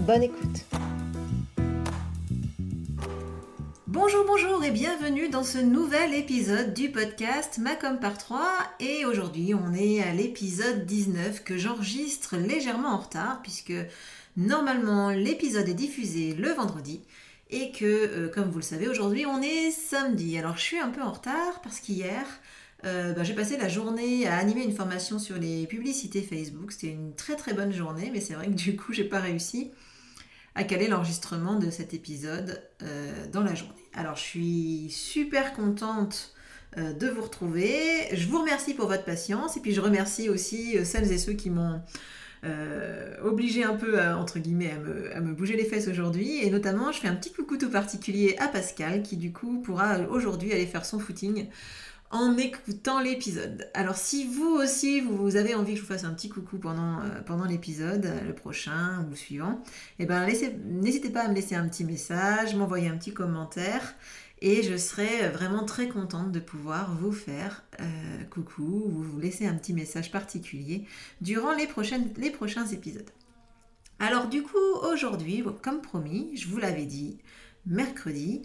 Bonne écoute. Bonjour, bonjour et bienvenue dans ce nouvel épisode du podcast Macom par 3. Et aujourd'hui, on est à l'épisode 19 que j'enregistre légèrement en retard puisque normalement l'épisode est diffusé le vendredi et que, euh, comme vous le savez, aujourd'hui on est samedi. Alors je suis un peu en retard parce qu'hier, euh, bah, j'ai passé la journée à animer une formation sur les publicités Facebook. C'était une très très bonne journée, mais c'est vrai que du coup, j'ai pas réussi à caler l'enregistrement de cet épisode euh, dans la journée. Alors, je suis super contente euh, de vous retrouver. Je vous remercie pour votre patience et puis je remercie aussi celles et ceux qui m'ont obligé un peu, entre guillemets, à me, à me, bouger les fesses aujourd'hui. Et notamment, je fais un petit coucou tout particulier à Pascal qui, du coup, pourra aujourd'hui aller faire son footing en écoutant l'épisode. Alors si vous aussi, vous, avez envie que je vous fasse un petit coucou pendant, euh, l'épisode, euh, le prochain ou le suivant, eh ben, n'hésitez pas à me laisser un petit message, m'envoyer un petit commentaire. Et je serai vraiment très contente de pouvoir vous faire euh, coucou ou vous laisser un petit message particulier durant les prochains épisodes. Alors du coup, aujourd'hui, comme promis, je vous l'avais dit, mercredi,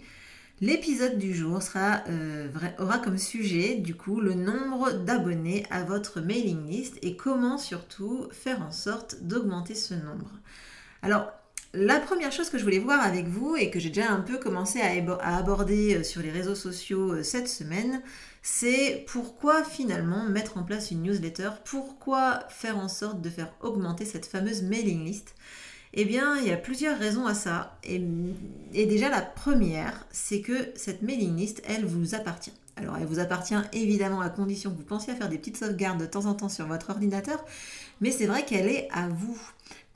L'épisode du jour euh, aura comme sujet du coup le nombre d'abonnés à votre mailing list et comment surtout faire en sorte d'augmenter ce nombre. Alors la première chose que je voulais voir avec vous et que j'ai déjà un peu commencé à, aborder euh, sur les réseaux sociaux euh, cette semaine, c'est pourquoi finalement mettre en place une newsletter, pourquoi faire en sorte de faire augmenter cette fameuse mailing list? Eh bien, il y a plusieurs raisons à ça. Et, déjà, la première, c'est que cette mailing list, elle vous appartient. Alors, elle vous appartient évidemment à condition que vous pensiez à faire des petites sauvegardes de temps en temps sur votre ordinateur, mais c'est vrai qu'elle est à vous.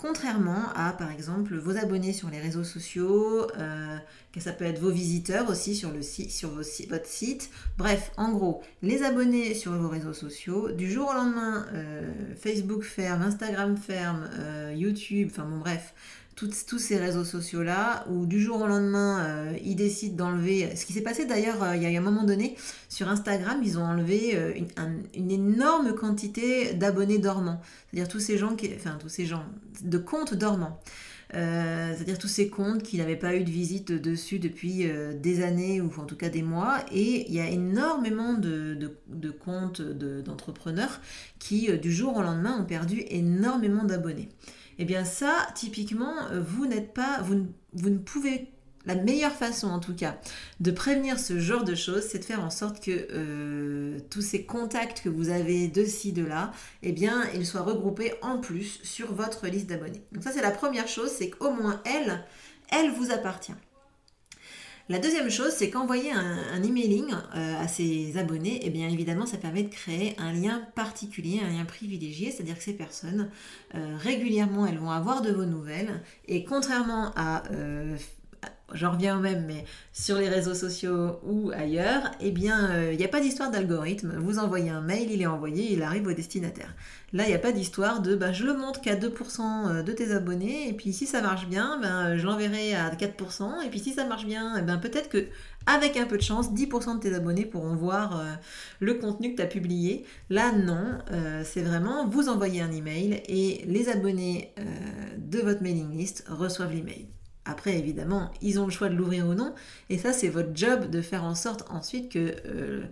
Contrairement à, par exemple, vos abonnés sur les réseaux sociaux, euh, que ça peut être vos visiteurs aussi sur, le sur votre site. Bref, en gros, les abonnés sur vos réseaux sociaux, du jour au lendemain, euh, Facebook ferme, Instagram ferme, euh, YouTube, enfin bon bref, tous ces réseaux sociaux-là, où du jour au lendemain, euh, ils décident d'enlever... Ce qui s'est passé d'ailleurs, euh, il y a un moment donné, sur Instagram, ils ont enlevé euh, une, énorme quantité d'abonnés dormants. C'est-à-dire tous ces gens, qui, enfin tous ces gens, de comptes dormants. c'est-à-dire tous ces comptes qui n'avaient pas eu de visite dessus depuis des années ou en tout cas des mois. Et il y a énormément de comptes d'entrepreneurs qui, du jour au lendemain, ont perdu énormément d'abonnés. Eh bien ça, typiquement, euh, vous n'êtes pas, vous, ne pouvez la meilleure façon en tout cas de prévenir ce genre de choses, c'est de faire en sorte que euh, tous ces contacts que vous avez de ci, de là, eh bien, ils soient regroupés en plus sur votre liste d'abonnés. Donc ça, c'est la première chose, c'est qu'au moins elle, elle vous appartient. La deuxième chose, c'est qu'envoyer un, emailing euh, à ses abonnés, eh bien évidemment, ça permet de créer un lien particulier, un lien privilégié, c'est-à-dire que ces personnes, euh, régulièrement, elles vont avoir de vos nouvelles, et contrairement à euh, j'en reviens au même, mais sur les réseaux sociaux ou ailleurs, eh bien, il euh, n'y a pas d'histoire d'algorithme. Vous envoyez un mail, il est envoyé, il arrive au destinataire. Là, il n'y a pas d'histoire de bah, je le montre qu'à 2% euh, de tes abonnés, et puis si ça marche bien, ben, je l'enverrai à 4%, et puis si ça marche bien, eh ben, peut-être que avec un peu de chance, 10% de tes abonnés pourront voir euh, le contenu que tu as publié. Là, non, c'est vraiment vous envoyez un email et les abonnés de votre mailing list reçoivent l'email. Après, évidemment, ils ont le choix de l'ouvrir ou non. Et ça, c'est votre job de faire en sorte ensuite que euh,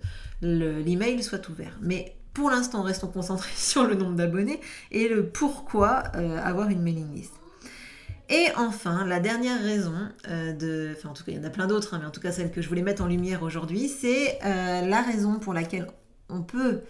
l'email soit ouvert. Mais pour l'instant, restons concentrés sur le nombre d'abonnés et le pourquoi euh, avoir une mailing list. Et enfin, la dernière raison euh, de... Enfin, en tout cas, il y en a plein d'autres, hein, mais en tout cas, celle que je voulais mettre en lumière aujourd'hui, c'est la raison pour laquelle on peut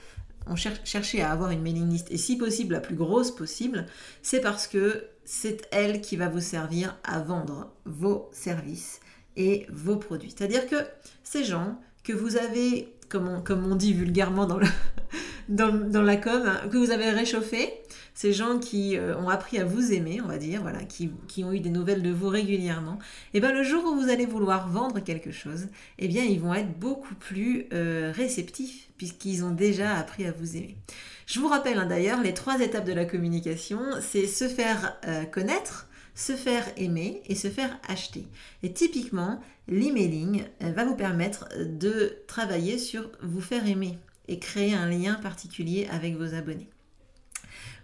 on chercher à avoir une mailing list et si possible la plus grosse possible, c'est parce que c'est elle qui va vous servir à vendre vos services et vos produits. C'est-à-dire que ces gens que vous avez, comme on, dit vulgairement dans la com, que vous avez réchauffé, ces gens qui euh, ont appris à vous aimer, on va dire, voilà, qui, ont eu des nouvelles de vous régulièrement, et eh bien le jour où vous allez vouloir vendre quelque chose, eh bien ils vont être beaucoup plus euh, réceptifs puisqu'ils ont déjà appris à vous aimer. Je vous rappelle hein, d'ailleurs les trois étapes de la communication, c'est se faire euh, connaître, se faire aimer et se faire acheter. Et typiquement, l'emailing va vous permettre de travailler sur vous faire aimer et créer un lien particulier avec vos abonnés.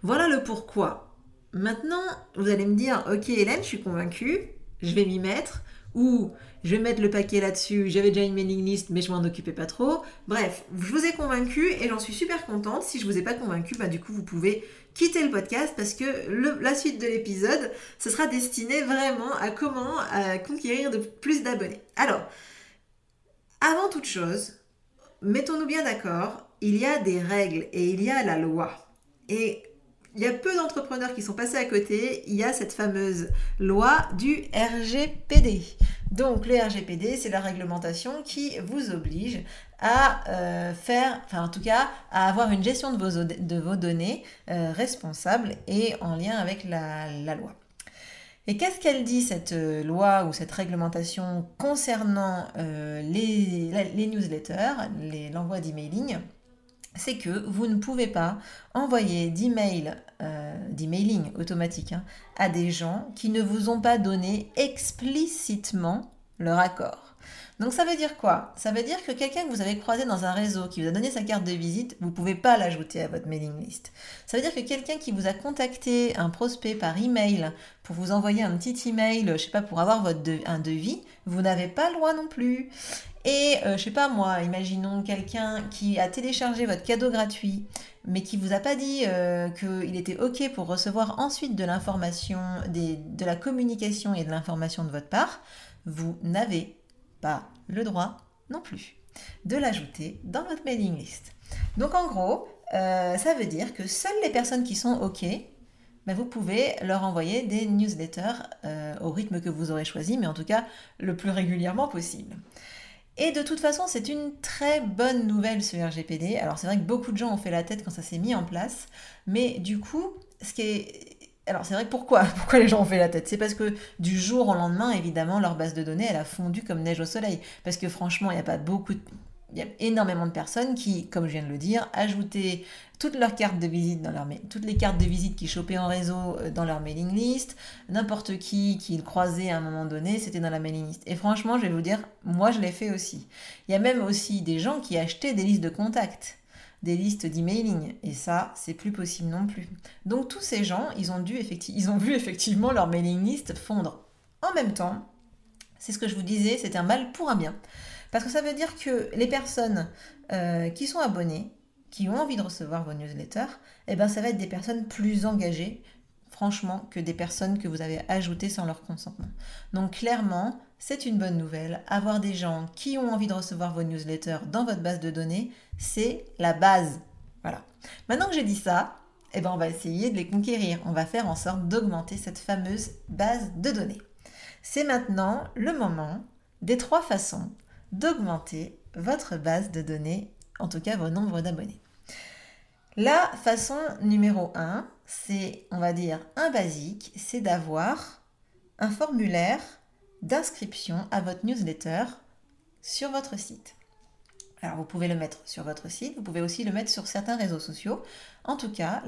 Voilà le pourquoi. Maintenant, vous allez me dire, ok Hélène, je suis convaincue, je vais m'y mettre, ou je vais mettre le paquet là-dessus, j'avais déjà une mailing list, mais je m'en occupais pas trop. Bref, je vous ai convaincu et j'en suis super contente. Si je vous ai pas convaincu, bah du coup, vous pouvez quitter le podcast parce que la suite de l'épisode, ce sera destiné vraiment à comment conquérir de plus d'abonnés. Alors, avant toute chose, mettons-nous bien d'accord, il y a des règles et il y a la loi. Et il y a peu d'entrepreneurs qui sont passés à côté. Il y a cette fameuse loi du RGPD. Donc le RGPD, c'est la réglementation qui vous oblige à euh, faire, enfin en tout cas, à avoir une gestion de vos, données euh, responsable et en lien avec la, loi. Et qu'est-ce qu'elle dit cette euh, loi ou cette réglementation concernant les, les, newsletters, l'envoi d'emailing? C'est que vous ne pouvez pas envoyer d'email, euh, d'emailing automatique hein, à des gens qui ne vous ont pas donné explicitement leur accord. Donc ça veut dire quoi? Ça veut dire que quelqu'un que vous avez croisé dans un réseau, qui vous a donné sa carte de visite, vous ne pouvez pas l'ajouter à votre mailing list. Ça veut dire que quelqu'un qui vous a contacté, un prospect par email, pour vous envoyer un petit email, je sais pas, pour avoir votre un devis, vous n'avez pas le droit non plus. Et je euh, je sais pas moi, imaginons quelqu'un qui a téléchargé votre cadeau gratuit, mais qui vous a pas dit euh, qu'il était ok pour recevoir ensuite de l'information, de la communication et de l'information de votre part, vous n'avez pas le droit non plus de l'ajouter dans votre mailing list. Donc en gros, euh, ça veut dire que seules les personnes qui sont OK, ben, vous pouvez leur envoyer des newsletters euh, au rythme que vous aurez choisi, mais en tout cas le plus régulièrement possible. Et de toute façon, c'est une très bonne nouvelle ce RGPD. Alors c'est vrai que beaucoup de gens ont fait la tête quand ça s'est mis en place, mais du coup, ce qui est alors c'est vrai pourquoi Pourquoi les gens ont fait la tête? C'est parce que du jour au lendemain, évidemment, leur base de données, elle a fondu comme neige au soleil. Parce que franchement, il n'y a pas beaucoup Il y a énormément de personnes qui, comme je viens de le dire, ajoutaient toutes leurs cartes de visite dans leur toutes les cartes de visite qu'ils chopaient en réseau euh, dans leur mailing list, n'importe qui qu'ils croisaient à un moment donné, c'était dans la mailing list. Et franchement, je vais vous dire, moi je l'ai fait aussi. Il y a même aussi des gens qui achetaient des listes de contacts des listes d'emailing. Et ça, c'est plus possible non plus. Donc tous ces gens, ils ont, ils ont vu effectivement leur mailing list fondre. En même temps, c'est ce que je vous disais, c'est un mal pour un bien. Parce que ça veut dire que les personnes euh, qui sont abonnées, qui ont envie de recevoir vos newsletters, eh ben, ça va être des personnes plus engagées, franchement, que des personnes que vous avez ajoutées sans leur consentement. Donc clairement, c'est une bonne nouvelle. Avoir des gens qui ont envie de recevoir vos newsletters dans votre base de données, c'est la base. Voilà. Maintenant que j'ai dit ça, eh ben on va essayer de les conquérir. On va faire en sorte d'augmenter cette fameuse base de données. C'est maintenant le moment des trois façons d'augmenter votre base de données, en tout cas vos nombres d'abonnés. La façon numéro 1, c'est, on va dire, un basique, c'est d'avoir un formulaire d'inscription à votre newsletter sur votre site. Alors vous pouvez le mettre sur votre site, vous pouvez aussi le mettre sur certains réseaux sociaux. En tout cas,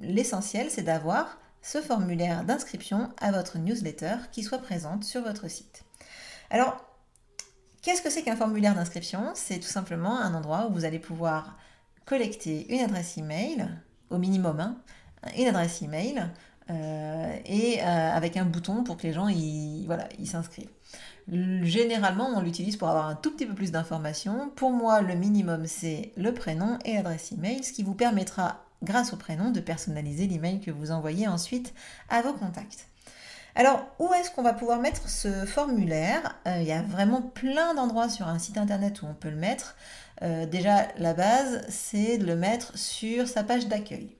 l'essentiel c'est d'avoir ce formulaire d'inscription à votre newsletter qui soit présente sur votre site. Alors, qu'est-ce que c'est qu'un formulaire d'inscription? C'est tout simplement un endroit où vous allez pouvoir collecter une adresse email, au minimum, hein, une adresse email, euh, et euh, avec un bouton pour que les gens ils, voilà, ils s'inscrivent. Généralement, on l'utilise pour avoir un tout petit peu plus d'informations. Pour moi, le minimum, c'est le prénom et l'adresse email, ce qui vous permettra, grâce au prénom, de personnaliser l'email que vous envoyez ensuite à vos contacts. Alors, où est-ce qu'on va pouvoir mettre ce formulaire? Euh, Il y a vraiment plein d'endroits sur un site internet où on peut le mettre. déjà, la base, c'est de le mettre sur sa page d'accueil.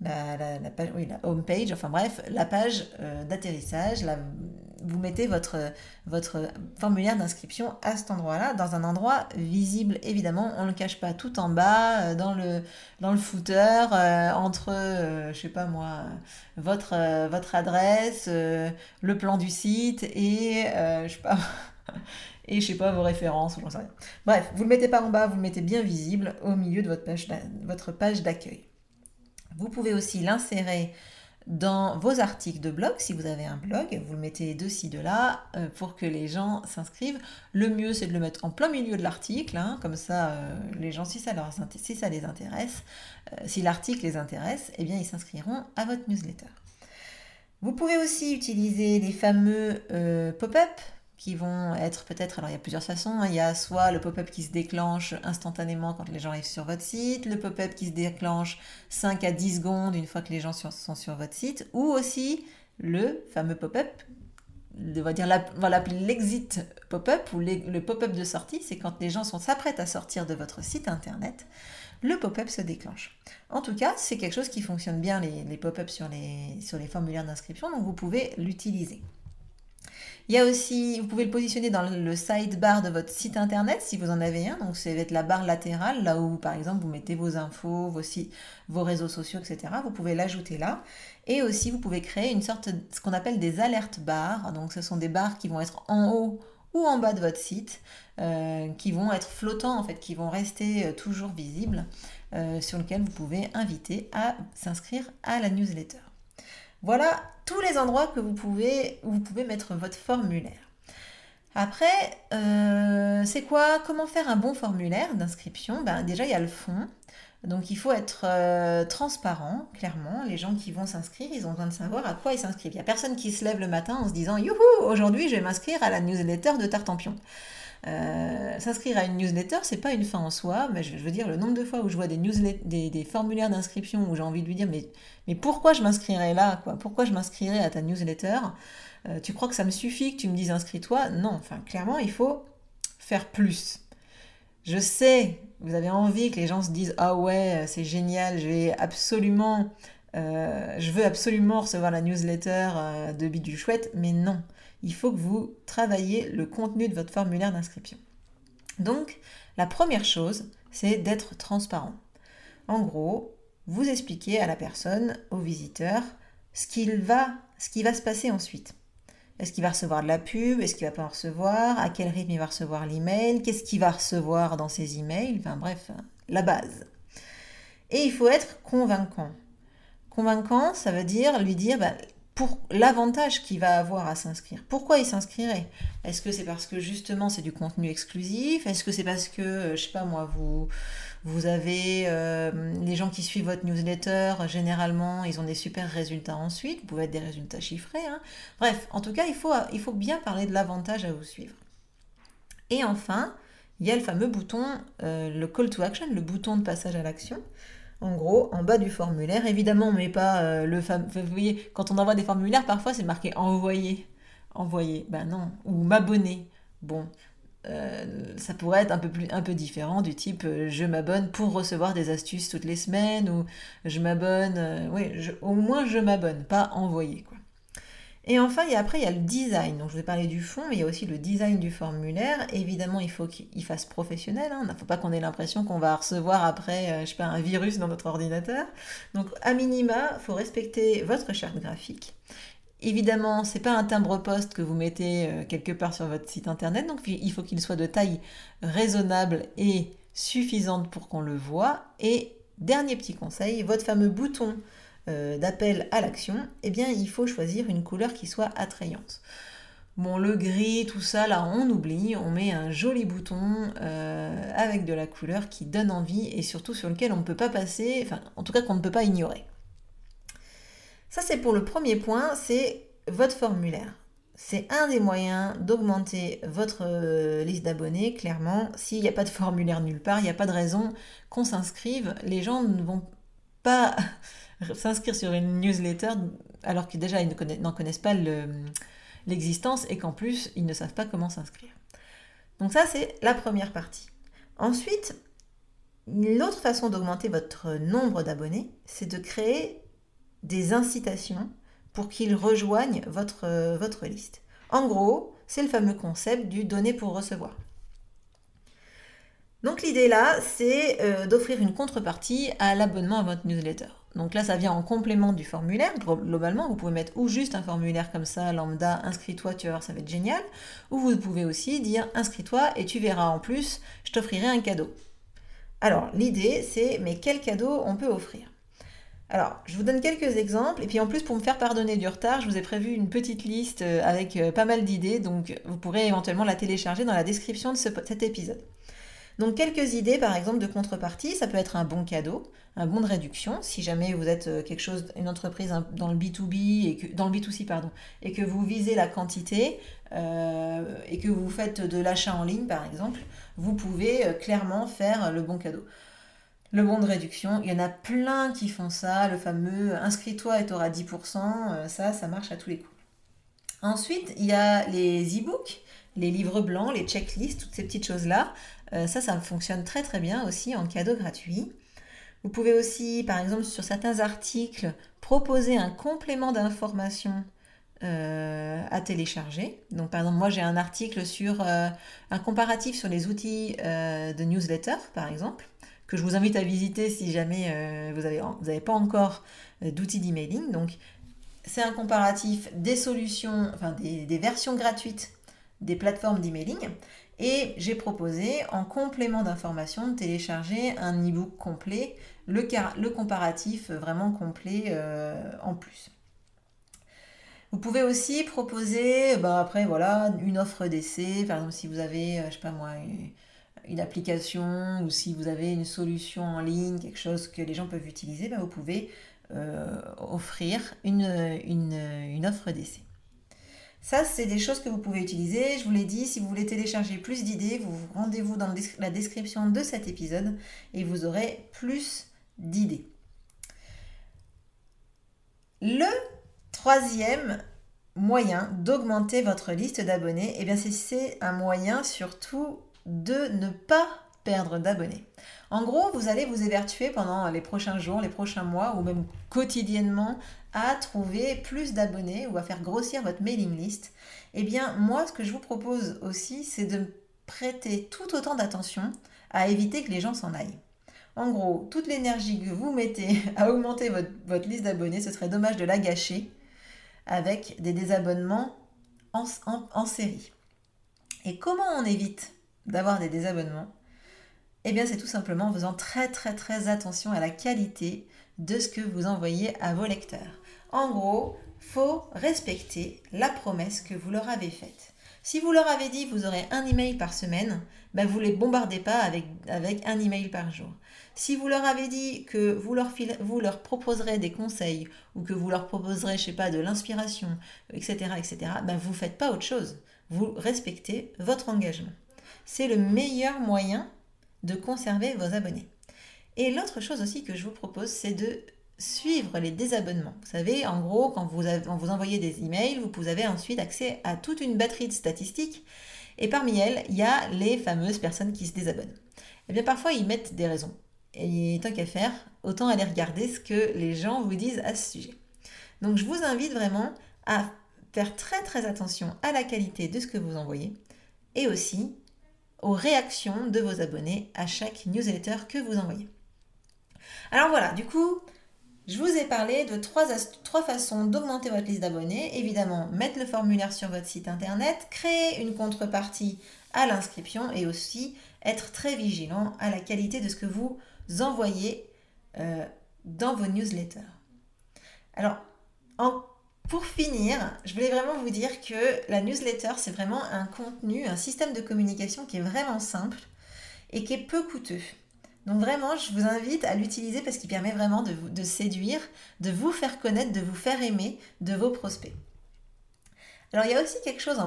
La, page, oui, la home page, enfin bref, la page euh, d'atterrissage. Vous mettez votre, votre formulaire d'inscription à cet endroit-là, dans un endroit visible évidemment. On ne le cache pas tout en bas, euh, dans le, dans le footer, euh, entre, je sais pas moi, votre, votre adresse, le plan du site et, je sais pas. et je sais pas vos références ou sais rien. Bref, vous le mettez pas en bas, vous le mettez bien visible au milieu de votre page d'accueil. Vous pouvez aussi l'insérer dans vos articles de blog, si vous avez un blog, vous le mettez de ci, de là, euh, pour que les gens s'inscrivent. Le mieux, c'est de le mettre en plein milieu de l'article, hein, comme ça, euh, les gens, si ça, leur, si ça les intéresse, euh, si l'article les intéresse, eh bien, ils s'inscriront à votre newsletter. Vous pouvez aussi utiliser les fameux pop-up qui vont être peut-être, alors il y a plusieurs façons, hein. il y a soit le pop-up qui se déclenche instantanément quand les gens arrivent sur votre site, le pop-up qui se déclenche 5 à 10 secondes une fois que les gens sont sur votre site, ou aussi le fameux pop-up, on va dire voilà l'exit pop-up ou le pop-up de sortie, c'est quand les gens sont s'apprêtent à sortir de votre site internet, le pop-up se déclenche. En tout cas, c'est quelque chose qui fonctionne bien les, les pop-up sur les, sur les formulaires d'inscription, donc vous pouvez l'utiliser. Il y a aussi, vous pouvez le positionner dans le sidebar de votre site internet si vous en avez un. Donc, c'est la barre latérale, là où, par exemple, vous mettez vos infos, vos, vos réseaux sociaux, etc. Vous pouvez l'ajouter là. Et aussi, vous pouvez créer une sorte, ce qu'on appelle des alertes barres. Donc, ce sont des barres qui vont être en haut ou en bas de votre site, euh, qui vont être flottants, en fait, qui vont rester euh, toujours visibles, euh, sur lesquels vous pouvez inviter à s'inscrire à la newsletter. Voilà tous les endroits que vous pouvez, où vous pouvez mettre votre formulaire. Après, euh, c'est quoi Comment faire un bon formulaire d'inscription? Ben, Déjà, il y a le fond. Donc, il faut être euh, transparent, clairement. Les gens qui vont s'inscrire, ils ont besoin de savoir à quoi ils s'inscrivent. Il n'y a personne qui se lève le matin en se disant Youhou, aujourd'hui, je vais m'inscrire à la newsletter de Tartampion. Euh, s'inscrire à une newsletter, c'est pas une fin en soi, mais je veux dire, le nombre de fois où je vois des, des, des formulaires d'inscription où j'ai envie de lui dire mais, pourquoi je m'inscrirais là quoi? Pourquoi je m'inscrirais à ta newsletter? Euh, Tu crois que ça me suffit que tu me dises inscris-toi? Non, enfin clairement, il faut faire plus. Je sais, vous avez envie que les gens se disent ah ouais, c'est génial, je vais absolument, euh, je veux absolument recevoir la newsletter de Bidule Chouette, mais non il faut que vous travaillez le contenu de votre formulaire d'inscription. Donc, la première chose, c'est d'être transparent. En gros, vous expliquez à la personne, au visiteur, ce, qui va se passer ensuite. Est-ce qu'il va recevoir de la pub? Est-ce qu'il va pas en recevoir? À quel rythme il va recevoir l'email? Qu'est-ce qu'il va recevoir dans ses emails? Enfin bref, la base. Et il faut être convaincant. Convaincant, ça veut dire lui dire bah, pour l'avantage qu'il va avoir à s'inscrire. Pourquoi il s'inscrirait? Est-ce que c'est parce que justement c'est du contenu exclusif? Est-ce que c'est parce que, euh, je sais pas moi, vous, vous avez euh, les gens qui suivent votre newsletter, généralement, ils ont des super résultats ensuite, vous pouvez être des résultats chiffrés. Hein. Bref, en tout cas, il faut, bien parler de l'avantage à vous suivre. Et enfin, il y a le fameux bouton, euh, le call to action, le bouton de passage à l'action. En gros, en bas du formulaire, évidemment, on met pas euh, le fameux. Vous voyez, quand on envoie des formulaires, parfois c'est marqué envoyer. Envoyer. Ben non. Ou m'abonner. Bon. Euh, ça pourrait être un peu, plus, un peu différent du type euh, je m'abonne pour recevoir des astuces toutes les semaines ou je m'abonne, oui, au moins je m'abonne, pas envoyer quoi. Et enfin, après, il y a le design. Donc, je vais parler du fond, mais il y a aussi le design du formulaire. Évidemment, il faut qu'il fasse professionnel. Hein. Il ne faut pas qu'on ait l'impression qu'on va recevoir après, euh, je sais pas, un virus dans notre ordinateur. Donc, à minima, il faut respecter votre charte graphique. Évidemment, c'est pas un timbre-poste que vous mettez euh, quelque part sur votre site internet, donc il faut qu'il soit de taille raisonnable et suffisante pour qu'on le voit. Et dernier petit conseil, votre fameux bouton euh, d'appel à l'action, eh bien il faut choisir une couleur qui soit attrayante. Bon, le gris, tout ça, là, on oublie. On met un joli bouton euh, avec de la couleur qui donne envie et surtout sur lequel on ne peut pas passer, enfin, en tout cas qu'on ne peut pas ignorer. Ça, c'est pour le premier point, c'est votre formulaire. C'est un des moyens d'augmenter votre euh, liste d'abonnés, clairement. S'il n'y a pas de formulaire nulle part, il n'y a pas de raison qu'on s'inscrive. Les gens ne vont s'inscrire sur une newsletter alors que déjà ils n'en connaissent pas l'existence et qu'en plus ils ne savent pas comment s'inscrire. Donc ça c'est la première partie. Ensuite, l'autre façon d'augmenter votre nombre d'abonnés, c'est de créer des incitations pour qu'ils rejoignent votre, votre liste. En gros, c'est le fameux concept du donner pour recevoir. Donc l'idée là, c'est euh, d'offrir une contrepartie à l'abonnement à votre newsletter. Donc là, ça vient en complément du formulaire. Globalement, vous pouvez mettre ou juste un formulaire comme ça, lambda, inscris-toi, tu vas voir, ça va être génial. Ou vous pouvez aussi dire inscris-toi et tu verras en plus, je t'offrirai un cadeau. Alors, l'idée, c'est mais quel cadeau on peut offrir? Alors, je vous donne quelques exemples, et puis en plus, pour me faire pardonner du retard, je vous ai prévu une petite liste euh, avec euh, pas mal d'idées, donc vous pourrez éventuellement la télécharger dans la description de cet épisode. Donc quelques idées par exemple de contrepartie, ça peut être un bon cadeau, un bon de réduction si jamais vous êtes euh, quelque chose une entreprise dans le B2B et dans le B2C pardon et que vous visez la quantité euh, et que vous faites de l'achat en ligne par exemple, vous pouvez euh, clairement faire le bon cadeau. Le bon de réduction, il y en a plein qui font ça, le fameux inscris-toi et tu auras 10%, ça ça marche à tous les coups. Ensuite, il y a les e-books les livres blancs, les checklists, toutes ces petites choses-là. Euh, ça, ça fonctionne très très bien aussi en cadeau gratuit. Vous pouvez aussi, par exemple, sur certains articles, proposer un complément d'information euh, à télécharger. Donc, par exemple, moi, j'ai un article sur euh, un comparatif sur les outils de newsletter, par exemple, que je vous invite à visiter si jamais vous n'avez vous pas encore d'outils d'emailing. Donc, c'est un comparatif des solutions, enfin des versions gratuites des plateformes d'emailing. Et j'ai proposé, en complément d'information, de télécharger un e-book complet, le, le, comparatif vraiment complet euh, en plus. Vous pouvez aussi proposer, bah après voilà, une offre d'essai. Par exemple, si vous avez, euh, je sais pas moi, une, application ou si vous avez une solution en ligne, quelque chose que les gens peuvent utiliser, bah, vous pouvez euh, offrir une, une, une offre d'essai. Ça, c'est des choses que vous pouvez utiliser. Je vous l'ai dit, si vous voulez télécharger plus d'idées, vous rendez-vous dans la description de cet épisode et vous aurez plus d'idées. Le troisième moyen d'augmenter votre liste d'abonnés, eh bien c'est un moyen surtout de ne pas perdre d'abonnés. En gros, vous allez vous évertuer pendant les prochains jours, les prochains mois ou même quotidiennement à trouver plus d'abonnés ou à faire grossir votre mailing list. Eh bien, moi, ce que je vous propose aussi, c'est de prêter tout autant d'attention à éviter que les gens s'en aillent. En gros, toute l'énergie que vous mettez à augmenter votre, liste d'abonnés, ce serait dommage de la gâcher avec des désabonnements en série. Et comment on évite d'avoir des désabonnements? Eh c'est tout simplement en faisant très très très attention à la qualité de ce que vous envoyez à vos lecteurs. En gros, faut respecter la promesse que vous leur avez faite. Si vous leur avez dit vous aurez un email par semaine, ben vous les bombardez pas avec, avec un email par jour. Si vous leur avez dit que vous leur, vous leur proposerez des conseils ou que vous leur proposerez, je sais pas, de l'inspiration, etc., etc., ben vous faites pas autre chose. Vous respectez votre engagement. C'est le meilleur moyen de conserver vos abonnés. Et l'autre chose aussi que je vous propose, c'est de suivre les désabonnements. Vous savez, en gros, quand vous, vous envoyez des emails, vous avez ensuite accès à toute une batterie de statistiques. Et parmi elles, il y a les fameuses personnes qui se désabonnent. Et eh bien parfois, ils mettent des raisons. Et tant qu'à faire, autant aller regarder ce que les gens vous disent à ce sujet. Donc je vous invite vraiment à faire très très attention à la qualité de ce que vous envoyez et aussi aux réactions de vos abonnés à chaque newsletter que vous envoyez. Alors voilà, du coup, je vous ai parlé de trois, trois façons d'augmenter votre liste d'abonnés. Évidemment, mettre le formulaire sur votre site internet, créer une contrepartie à l'inscription et aussi être très vigilant à la qualité de ce que vous envoyez euh, dans vos newsletters. Alors, en pour finir, je voulais vraiment vous dire que la newsletter, c'est vraiment un contenu, un système de communication qui est vraiment simple et qui est peu coûteux. Donc vraiment, je vous invite à l'utiliser parce qu'il permet vraiment de, séduire, de vous faire connaître, de vous faire aimer de vos prospects. Alors il y a aussi quelque chose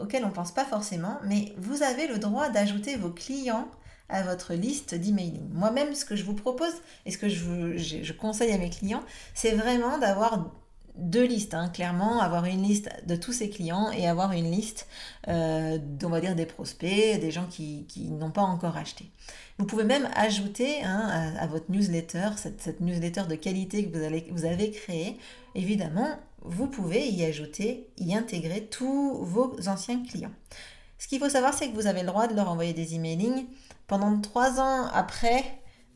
auquel on ne pense pas forcément, mais vous avez le droit d'ajouter vos clients à votre liste d'emailing. Moi-même, ce que je vous propose et ce que je conseille à mes clients, c'est vraiment d'avoir deux listes, hein, clairement, avoir une liste de tous ses clients et avoir une liste, euh, on va dire, des prospects, des gens qui, n'ont pas encore acheté. Vous pouvez même ajouter hein, à, votre newsletter, cette, newsletter de qualité que vous, allez, vous avez créée, évidemment, vous pouvez y ajouter, y intégrer tous vos anciens clients. Ce qu'il faut savoir, c'est que vous avez le droit de leur envoyer des emailing pendant trois ans après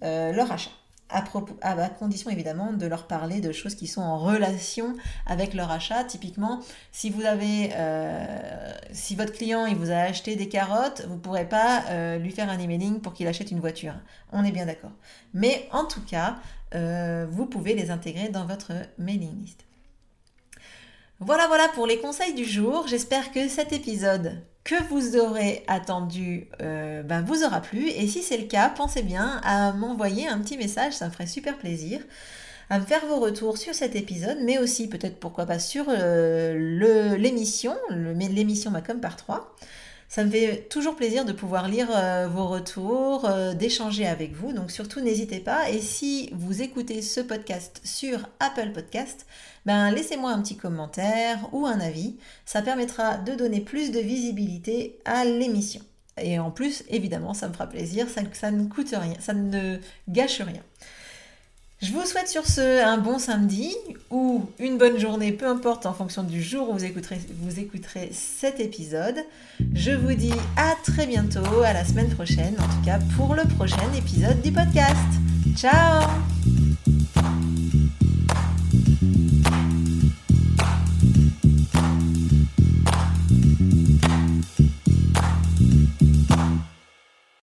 euh, leur achat à, condition évidemment de leur parler de choses qui sont en relation avec leur achat. Typiquement, si vous avez, euh, si votre client il vous a acheté des carottes, vous ne pourrez pas euh, lui faire un emailing pour qu'il achète une voiture. On est bien d'accord. Mais en tout cas, euh, vous pouvez les intégrer dans votre mailing list. Voilà, voilà pour les conseils du jour. J'espère que cet épisode que vous aurez attendu euh, ben, vous aura plu. Et si c'est le cas, pensez bien à m'envoyer un petit message, ça me ferait super plaisir à me faire vos retours sur cet épisode, mais aussi peut-être pourquoi pas sur euh, l'émission, l'émission Macom par 3. Ça me fait toujours plaisir de pouvoir lire euh, vos retours, d'échanger avec vous. Donc surtout n'hésitez pas. Et si vous écoutez ce podcast sur Apple Podcast, ben, laissez-moi un petit commentaire ou un avis. Ça permettra de donner plus de visibilité à l'émission. Et en plus, évidemment, ça me fera plaisir, ça ne coûte rien, ça ne gâche rien. Je vous souhaite sur ce un bon samedi ou une bonne journée, peu importe en fonction du jour où vous écouterez, vous écouterez cet épisode. Je vous dis à très bientôt, à la semaine prochaine, en tout cas pour le prochain épisode du podcast. Ciao